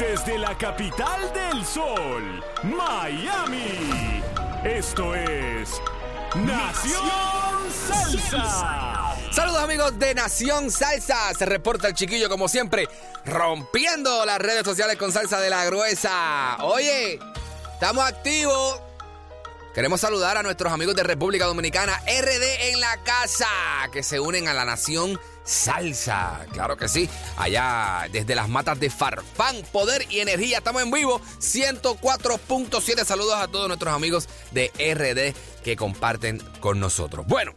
Desde la capital del sol, Miami. Esto es Nación Salsa. Saludos amigos de Nación Salsa. Se reporta el chiquillo como siempre, rompiendo las redes sociales con salsa de la gruesa. Oye, estamos activos. Queremos saludar a nuestros amigos de República Dominicana, RD en la casa, que se unen a la Nación Salsa. Claro que sí, allá desde las matas de Farfán, Poder y Energía. Estamos en vivo, 104.7. Saludos a todos nuestros amigos de RD que comparten con nosotros. Bueno,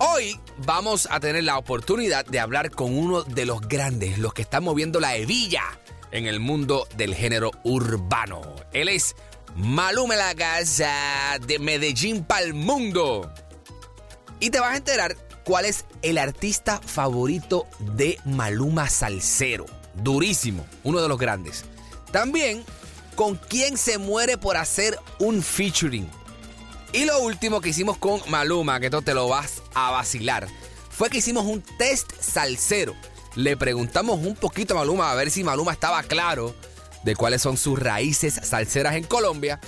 Hoy vamos a tener la oportunidad de hablar con uno de los grandes, los que están moviendo la hebilla en el mundo del género urbano. Él es Maluma la de Medellín pa'l mundo. Y te vas a enterar cuál es el artista favorito de Maluma Salcero. Durísimo, uno de los grandes. También con quién se muere por hacer un featuring. Y lo último que hicimos con Maluma, que esto te lo vas a vacilar, fue que hicimos un test salsero. Le preguntamos un poquito a Maluma a ver si Maluma estaba claro de cuáles son sus raíces salseras en Colombia.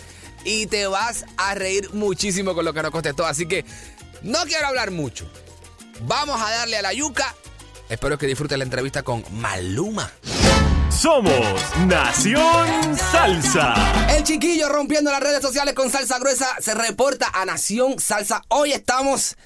Y te vas a reír muchísimo con lo que nos contestó. Así que no quiero hablar mucho. Vamos a darle a la yuca. Espero que disfrutes la entrevista con Maluma. Somos Nación Salsa. El chiquillo rompiendo las redes sociales con salsa gruesa se reporta a Nación Salsa. Hoy estamos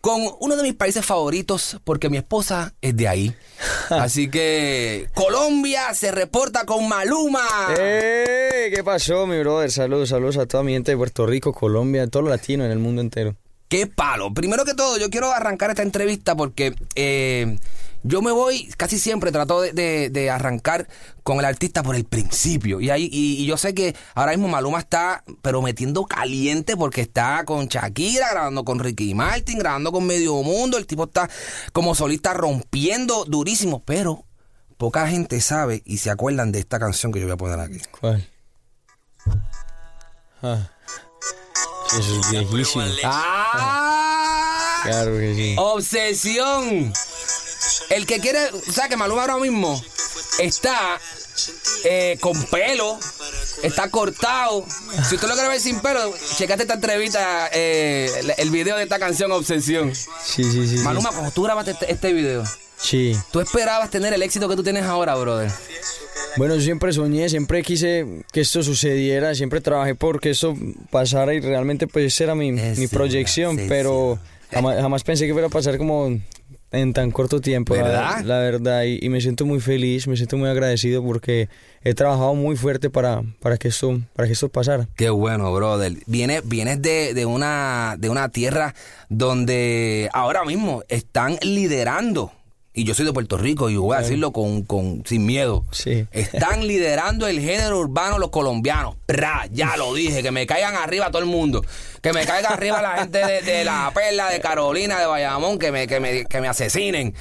con uno de mis países favoritos porque mi esposa es de ahí. Así que Colombia se reporta con Maluma. ¡Eh! ¿Qué pasó, mi brother? Saludos, saludos a toda mi gente de Puerto Rico, Colombia, todo lo latino en el mundo entero. ¡Qué palo! Primero que todo, yo quiero arrancar esta entrevista porque eh, yo me voy, casi siempre trato de, arrancar con el artista por el principio. Y, ahí, y yo sé que ahora mismo Maluma está, pero metiendo caliente porque está con Shakira, grabando con Ricky Martin, grabando con Medio Mundo. El tipo está como solista rompiendo durísimo, pero poca gente sabe y se acuerdan de esta canción que yo voy a poner aquí. ¿Cuál? Ah. Sí, Eso es viejísimo. ¡Ah! Claro que sí. Obsesión. El que quiere, o sea que Maluma ahora mismo está eh, con pelo, está cortado. Si usted lo quiere ver sin pelo, checate esta entrevista, eh, el- el video de esta canción Obsesión. Sí, sí, sí. sí. Maluma, cuando tú grabaste este, este video, Sí. ¿tú esperabas tener el éxito que tú tienes ahora, brother? Bueno, yo siempre soñé, siempre quise que esto sucediera, siempre trabajé por que esto pasara y realmente pues era mi, Es mi proyección, sí, pero sí. jamás, jamás pensé que fuera a pasar como en tan corto tiempo, la- ¿Verdad? La, verdad, y, y me siento muy feliz, me siento muy agradecido porque he trabajado muy fuerte para, para, que, esto, para que esto pasara. Qué bueno, brother. Vienes, vienes de, de una, de una tierra donde ahora mismo están liderando. Y yo soy de Puerto Rico y voy a decirlo con, con- sin miedo. Sí. Están liderando el género urbano los colombianos. Pra, ya lo dije, que me caigan arriba todo el mundo. Que me caiga arriba la gente de, de La Perla, de Carolina, de Bayamón, que me, que me, que me asesinen.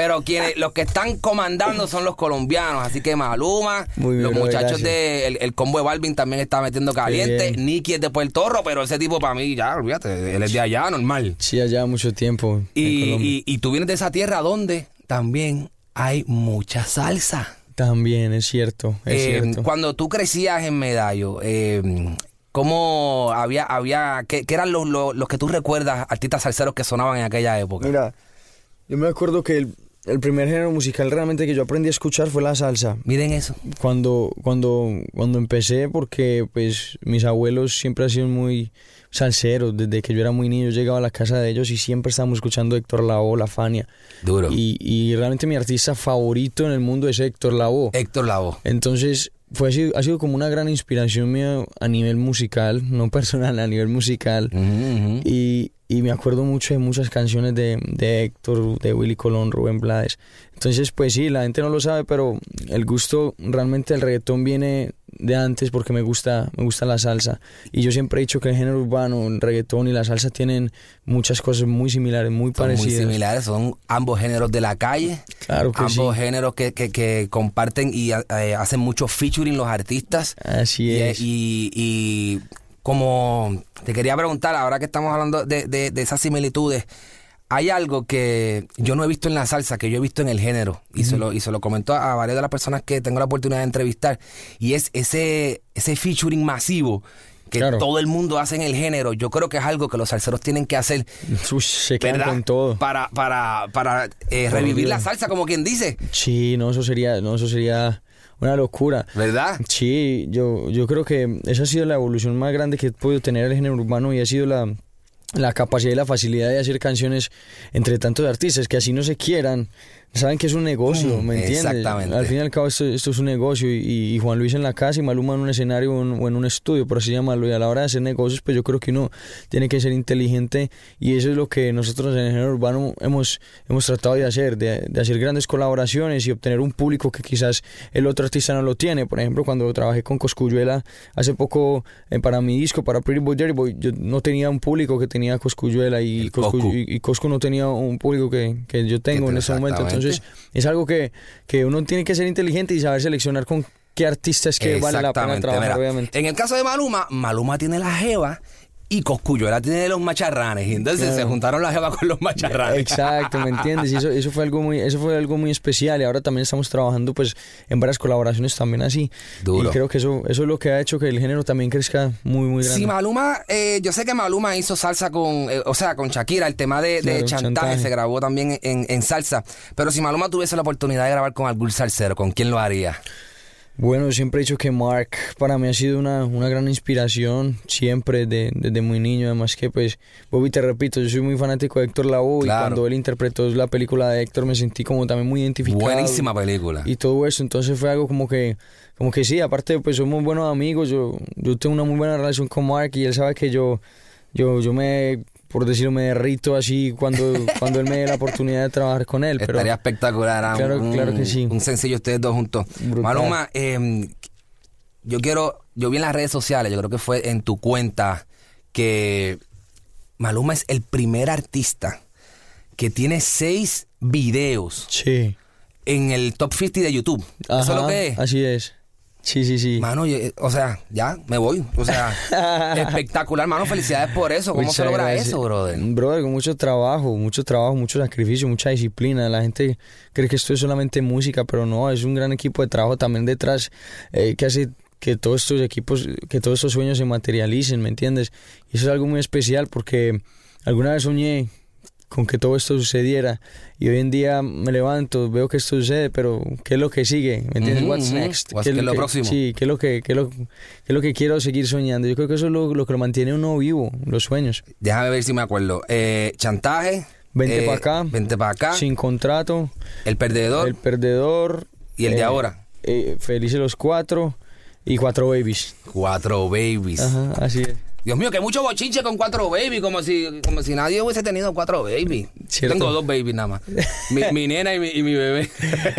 Pero quienes, los que están comandando son los colombianos. Así que Maluma, Muy bien, los muchachos gracias. de el, el combo de Balvin también está metiendo caliente. Nicky es de Puerto Rico, pero ese tipo para mí, ya, olvídate, él es de allá, normal. Sí, allá mucho tiempo. y, y tú vienes de esa tierra donde también hay mucha salsa. También, es cierto, es Eh, cierto. Cuando tú crecías en Medallo, eh, ¿cómo había, había, qué, qué eran los, los, los que tú recuerdas, artistas salseros que sonaban en aquella época? Mira, yo me acuerdo que el, el primer género musical realmente que yo aprendí a escuchar fue la salsa. Miren eso. Cuando, cuando, cuando empecé, porque pues mis abuelos siempre han sido muy salseros. Desde que yo era muy niño, yo llegaba a la casa de ellos y siempre estábamos escuchando Héctor Lavoe, La Fania. Duro. Y, y realmente mi artista favorito en el mundo es Héctor Lavoe. Héctor Lavoe. Entonces, fue, ha sido, como una gran inspiración mía a nivel musical, no personal, a nivel musical. Y, y me acuerdo mucho de muchas canciones de, de Héctor, de Willy Colón, Rubén Blades. Entonces, pues sí, la gente no lo sabe, pero el gusto realmente del reggaetón viene de antes porque me gusta, me gusta la salsa. Y yo siempre he dicho que el género urbano, el reggaetón y la salsa tienen muchas cosas muy similares, muy Son muy parecidas. similares, son ambos géneros de la calle. Claro que ambos sí. géneros que, que- que comparten y eh, hacen mucho featuring los artistas. Así Y, es. y- y como te quería preguntar, ahora que estamos hablando de, de- de esas similitudes, hay algo que yo no he visto en la salsa, que yo he visto en el género, y, se, lo, y se lo comento a varias de las personas que tengo la oportunidad de entrevistar, y es ese, ese featuring masivo que Claro. todo el mundo hace en el género. Yo creo que es algo que los salseros tienen que hacer. Uy, se quedan ¿verdad? con todo. Para, para, para eh, revivir la salsa, como quien dice. Sí, no, eso sería, no, eso sería una locura. ¿Verdad? Sí, yo, yo creo que esa ha sido la evolución más grande que he podido tener el género urbano y ha sido la, la capacidad y la facilidad de hacer canciones entre tantos artistas que así no se quieran. Saben que es un negocio, Mm, ¿me entiendes? exactamente. Al fin y al cabo esto, esto es un negocio y, y Juan Luis en la casa y Maluma en un escenario o en, o en un estudio, por así llamarlo. Y a la hora de hacer negocios, pues yo creo que uno tiene que ser inteligente y eso es lo que nosotros en el género urbano hemos, hemos tratado de hacer, de, de hacer grandes colaboraciones y obtener un público que quizás el otro artista no lo tiene. Por ejemplo, cuando trabajé con Coscuyuela hace poco eh, para mi disco, para Pretty Boy Dirty Boy, yo no tenía un público que tenía Coscuyuela y Coscu, y, y Coscu no tenía un público que, que yo tengo en ese momento. Entonces, es algo que, que uno tiene que ser inteligente y saber seleccionar con qué artistas que vale la pena trabajar, mira, obviamente. En el caso de Maluma, Maluma tiene la jeva y Coscuyuela tiene los macharranes. Y entonces Claro. se juntaron la jeva con los macharranes. Exacto, ¿me entiendes? Y eso, eso fue algo muy, eso fue algo muy especial y ahora también estamos trabajando pues en varias colaboraciones también así. Duro. Y creo que eso, eso es lo que ha hecho que el género también crezca muy, muy grande. Si Maluma, eh, yo sé que Maluma hizo salsa con, eh, o sea, con Shakira, el tema de, de Claro, chantaje, chantaje. se grabó también en, en salsa. Pero si Maluma tuviese la oportunidad de grabar con algún salsero, ¿con quién lo haría? Bueno, siempre he dicho que Mark para mí ha sido una, una gran inspiración, siempre, de- desde muy niño. Además que, pues, Bobby, te repito, yo soy muy fanático de Héctor Lavoe Claro. y cuando él interpretó la película de Héctor me sentí como también muy identificado. Buenísima película. y todo eso, entonces fue algo como que, como que sí, aparte pues somos buenos amigos, yo, yo tengo una muy buena relación con Mark y él sabe que yo, yo, yo me, por decirlo, me derrito así cuando, cuando él me dé la oportunidad de trabajar con él, pero Estaría espectacular. ah, Claro, un, claro que sí. Un sencillo ustedes dos juntos. Brutal. Maluma, eh, yo quiero, yo vi en las redes sociales, yo creo que fue en tu cuenta, que Maluma es el primer artista que tiene seis videos sí. en el top 50 de YouTube. Eso es lo que es. Así es. Sí, sí, sí. Mano, yo- eh, o sea, ya me voy. O sea, espectacular, mano. Felicidades por eso. ¿Cómo se Muchas logra gracias. eso, brother? Brother, con mucho trabajo, mucho trabajo, mucho sacrificio, mucha disciplina. La gente cree que esto es solamente música, pero no, es un gran equipo de trabajo también detrás eh, que hace que todos estos equipos, que todos estos sueños se materialicen, ¿me entiendes? Y eso es algo muy especial porque alguna vez soñé con que todo esto sucediera y hoy en día me levanto, veo que esto sucede, pero ¿qué es lo que sigue? ¿Me entiendes? Ujú, What's ujú. next? What's- ¿Qué es lo que- próximo? Sí, ¿qué es lo que, qué es lo, qué es lo que quiero seguir soñando? Yo creo que eso es lo, lo que lo mantiene uno vivo, los sueños. Déjame ver si me acuerdo. Eh, chantaje. Vente eh, pa' acá. Vente para acá. Sin contrato, El perdedor. el perdedor. Y el de eh, ahora. eh, Felices los cuatro y cuatro babies. Cuatro babies. Ajá, así es. Dios mío, que mucho bochinche con cuatro babies, como si, como si nadie hubiese tenido cuatro babies. Cierto. Tengo dos babies nada más. Mi, mi nena y mi, y mi bebé.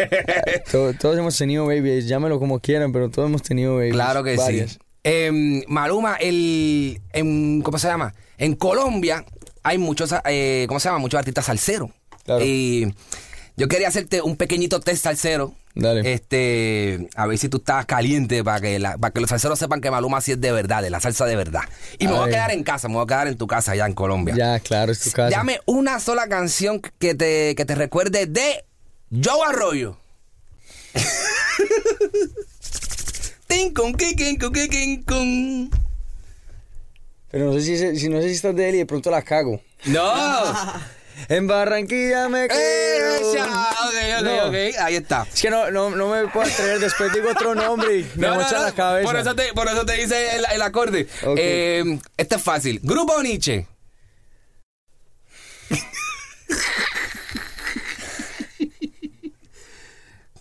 To- todos hemos tenido babies, llámelo como quieran, pero todos hemos tenido babies. claro que varias. sí. Em, Maluma, el, en, ¿cómo se llama? En Colombia hay muchos, eh, ¿cómo se llama? Muchos artistas salseros. Claro. Y yo quería hacerte un pequeñito test salsero. Dale. Este, a ver si tú estás caliente para que, la- para que los salseros sepan que Maluma sí es de verdad, de la salsa de verdad. Y me A voy a quedar en casa, me voy a quedar en tu casa allá en Colombia. Ya, claro, es tu casa. Dame una sola canción que te, que te recuerde de Joe Arroyo. Pero no sé si, si no sé si estás de él y de pronto la cago. No. En Barranquilla me quiero Mocha. Ok, ok, No. ok. Ahí está. Es que no, no, no me puedo atrever, después digo otro nombre y me mocha la cabeza. Por eso te, por eso te hice el, el acorde. Eh, este es fácil. Grupo Nietzsche.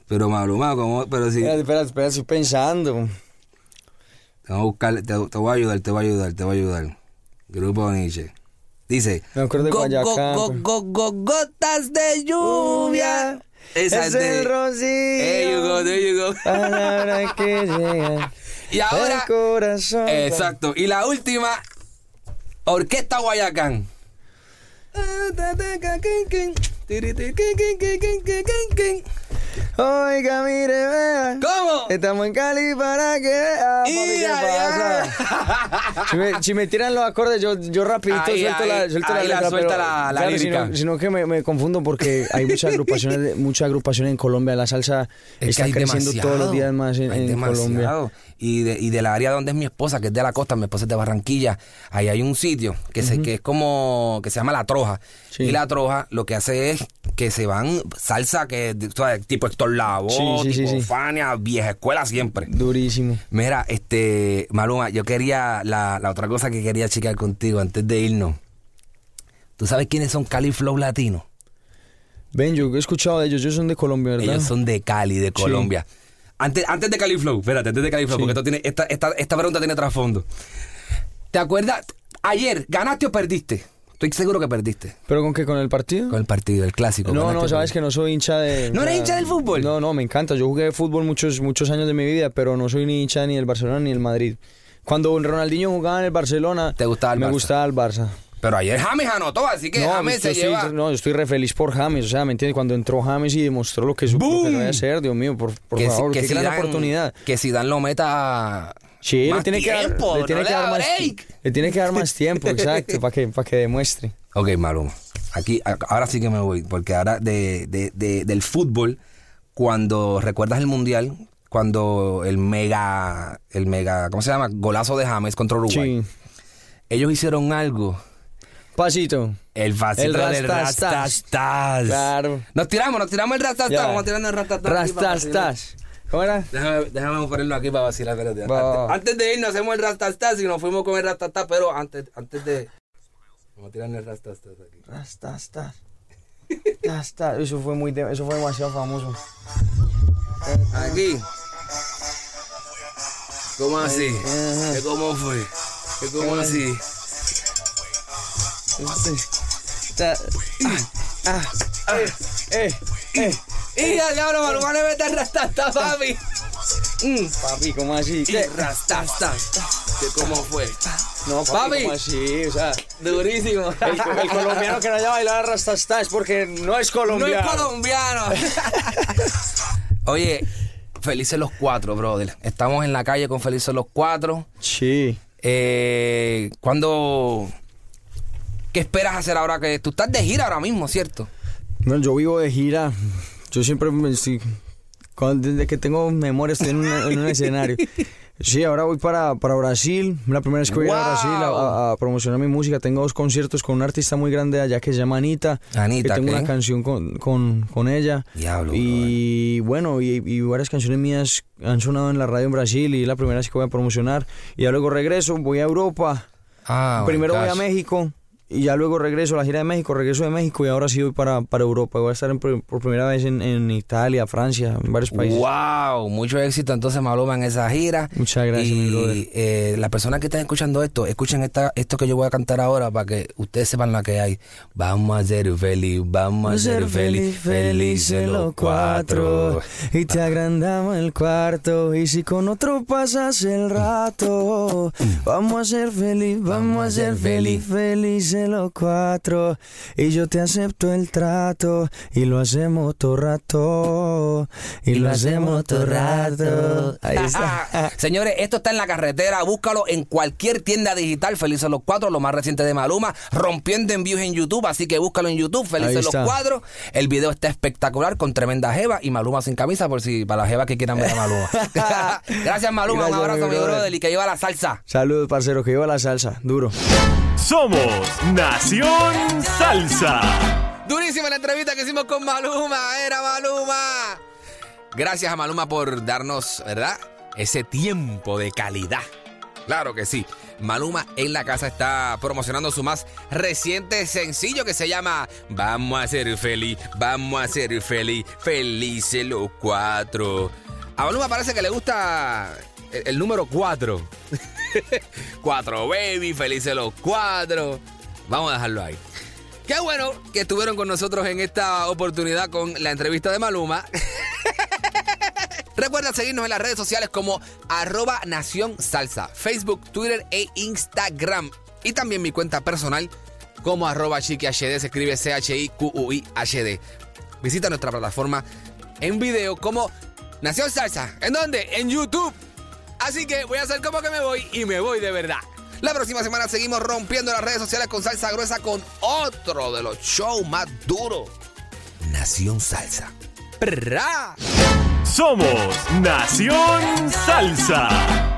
Pero Maluma, ¿cómo? Pero si. Espérate, espérate, espérate, estoy pensando. Te voy a buscar, te, te voy a ayudar, te voy a ayudar, te voy a ayudar. Grupo Nietzsche. Dice. Me acuerdo go, pues. go, go, go, gotas de lluvia. Esa es es de- el rocío. There you go, there you go. Palabra que llega. Y ahora. El corazón. Exacto. Y la última, Orquesta Guayacán. Oiga, mire, vea. ¿Cómo? Estamos en Cali para que vea. papi, ¿qué ¡Ya, pasa? Si me, si me tiran los acordes, yo, yo rapidito Ahí, suelto ahí, la, suelto la letra, suelta pero, la- la claro. Sino, sino que me, me confundo porque hay muchas agrupaciones, de- muchas agrupaciones en Colombia. La salsa Es está creciendo todos los días más en. Colombia. Y, de, y del área donde es mi esposa, que es de la costa, mi esposa es de Barranquilla, ahí hay un sitio que, se, que es como, que se llama La Troja. Sí. Y La Troja lo que hace es que se van salsa que, tú sabes, tipo Héctor Lavoe, Sí, sí, tipo. Fania, vieja escuela siempre. Durísimo. Mira, este, Maluma, yo quería, la, la otra cosa que quería checar contigo antes de irnos. ¿Tú sabes quiénes son Cali Flow Latino? Ven, yo he escuchado de ellos, ellos son de Colombia, ¿verdad? Ellos son de Cali, de Colombia. Antes, antes de Cali Flow, espérate, antes de Cali Flow, porque esto tiene, esta, esta, esta pregunta tiene trasfondo. ¿Te acuerdas? Ayer, ¿ganaste o perdiste? Estoy seguro que perdiste ¿Pero con qué? ¿Con el partido? con el partido, el clásico. No, ¿ganaste no, sabes que no soy hincha de... ¿No eres hincha del fútbol? No, no, me encanta. Yo jugué fútbol muchos, muchos años de mi vida, pero no soy ni hincha ni del Barcelona ni del Madrid. Cuando Ronaldinho jugaba en el Barcelona... ¿Te gustaba el Me Barça? gustaba el Barça. Pero ayer James anotó, así que no, James se estoy, lleva... no, yo estoy re feliz por James, o sea, ¿me entiendes? Cuando entró James y demostró lo que, su, lo que ¡Boom! sabía hacer, Dios mío, por, por que, favor, que qué gran Zidane- oportunidad. Que Zidane lo meta Sí, le tiene, que dar, tiempo, le tiene no que le dar da más, le tiene que dar más tiempo, exacto, para que, para que demuestre. Ok, Maluma. Aquí, ahora sí que me voy, porque ahora de, de- de- del fútbol, cuando recuerdas el mundial, cuando el mega, el mega, ¿cómo se llama? Golazo de James contra Uruguay. Sí. Ellos hicieron algo. Pasito. El vasito El del rastastas. rastastas. Claro. Nos tiramos, nos tiramos el rastastas. Vamos tirando el rastastas. Rastastas. ¿Cómo era? Déjame, déjame ponerlo aquí para vacilar. espérate. Va, Antes, antes de irnos hacemos el rastastas y nos fuimos con el rastastas, pero antes, antes de... Vamos a tirar el rastastas aquí. Rastastas. Rastas. Eso fue muy, eso fue demasiado famoso. Aquí. ¿Cómo así? ¿Qué cómo fue? ¿Qué cómo así? Ta- Ah, ah, eh, eh, eh. Y ya diablo, Maluma le mete rastasta, papi. Mm. Papi, ¿cómo así? ¿Qué? rastasta. ¿Qué cómo fue? No, papi, Papi. ¿cómo así? O sea, Durísimo. el, el colombiano que no haya bailado rastastas es porque no es No colombiano. es colombiano. Oye, felices los cuatro, brother. Estamos en la calle con felices los cuatro. Sí. Eh, ¿Cuándo... ¿Qué esperas hacer ahora que tú estás de gira ahora mismo, cierto? Bueno, yo vivo de gira. Yo siempre me estoy... cuando- desde que tengo memoria estoy en, una- en un escenario. Sí, ahora voy para, para Brasil. La primera vez que voy a. Brasil a, promocionar mi música. Tengo dos conciertos con un artista muy grande allá que se llama Anita. Anita, que tengo ¿qué? una canción con, con, con ella. Diablo, Y bueno, y, y varias canciones mías han sonado en la radio en Brasil y es la primera vez que voy a promocionar. Y ya luego regreso, voy a Europa. Ah, Primero voy a. México y ya luego regreso a la gira de México, regreso de México y ahora sí voy para, para Europa. Voy a estar en por primera vez en, en Italia, Francia, en varios países. Wow, mucho éxito entonces Maluma en esa gira. Muchas gracias, mi. Y eh, las personas que están escuchando esto, escuchen esta, esto que yo voy a cantar ahora para que ustedes sepan la que hay. Vamos a ser feliz, vamos a ser feliz, felices los cuatro. Y te agrandamos el cuarto Y si con otro pasas el rato Vamos a ser feliz, vamos, a ser feliz, felices los cuatro Y yo te acepto el trato Y lo hacemos todo rato Y, lo hacemos todo rato Ahí está Señores, esto está en la carretera. Búscalo en cualquier tienda digital. Felices los cuatro, lo más reciente de Maluma. Rompiendo en views en YouTube. Así que búscalo en YouTube. Felices los cuatro. El video está espectacular con tremenda jeva y Maluma sin camisa. Por si para las jevas que quieran ver a Maluma. Gracias, Maluma. Gracias, Un abrazo, mi brother. brother. Y que lleva la salsa. Saludos parcero, que lleva la salsa, duro Somos Nación Salsa. Durísima la entrevista que hicimos con Maluma, era Maluma. Gracias a Maluma por darnos, ¿verdad? Ese tiempo de calidad. Claro que sí. Maluma en la casa está promocionando su más reciente sencillo que se llama Vamos a ser feliz, vamos a ser feliz, felices los cuatro. A Maluma parece que le gusta el, número cuatro. cuatro baby, felices los cuatro. Vamos a dejarlo ahí. Qué bueno que estuvieron con nosotros en esta oportunidad con la entrevista de Maluma. Recuerda seguirnos en las redes sociales como arroba Nación Salsa, Facebook, Twitter e Instagram. Y también mi cuenta personal como arroba HD, se escribe C-H-I-Q-U-I-H-D. Visita nuestra plataforma en video como Nación Salsa. ¿En dónde? En YouTube. Así que voy a hacer como que me voy y me voy de verdad. La próxima semana seguimos rompiendo las redes sociales con salsa gruesa con otro de los shows más duros. Nación Salsa. ¡Pra! Somos Nación Salsa.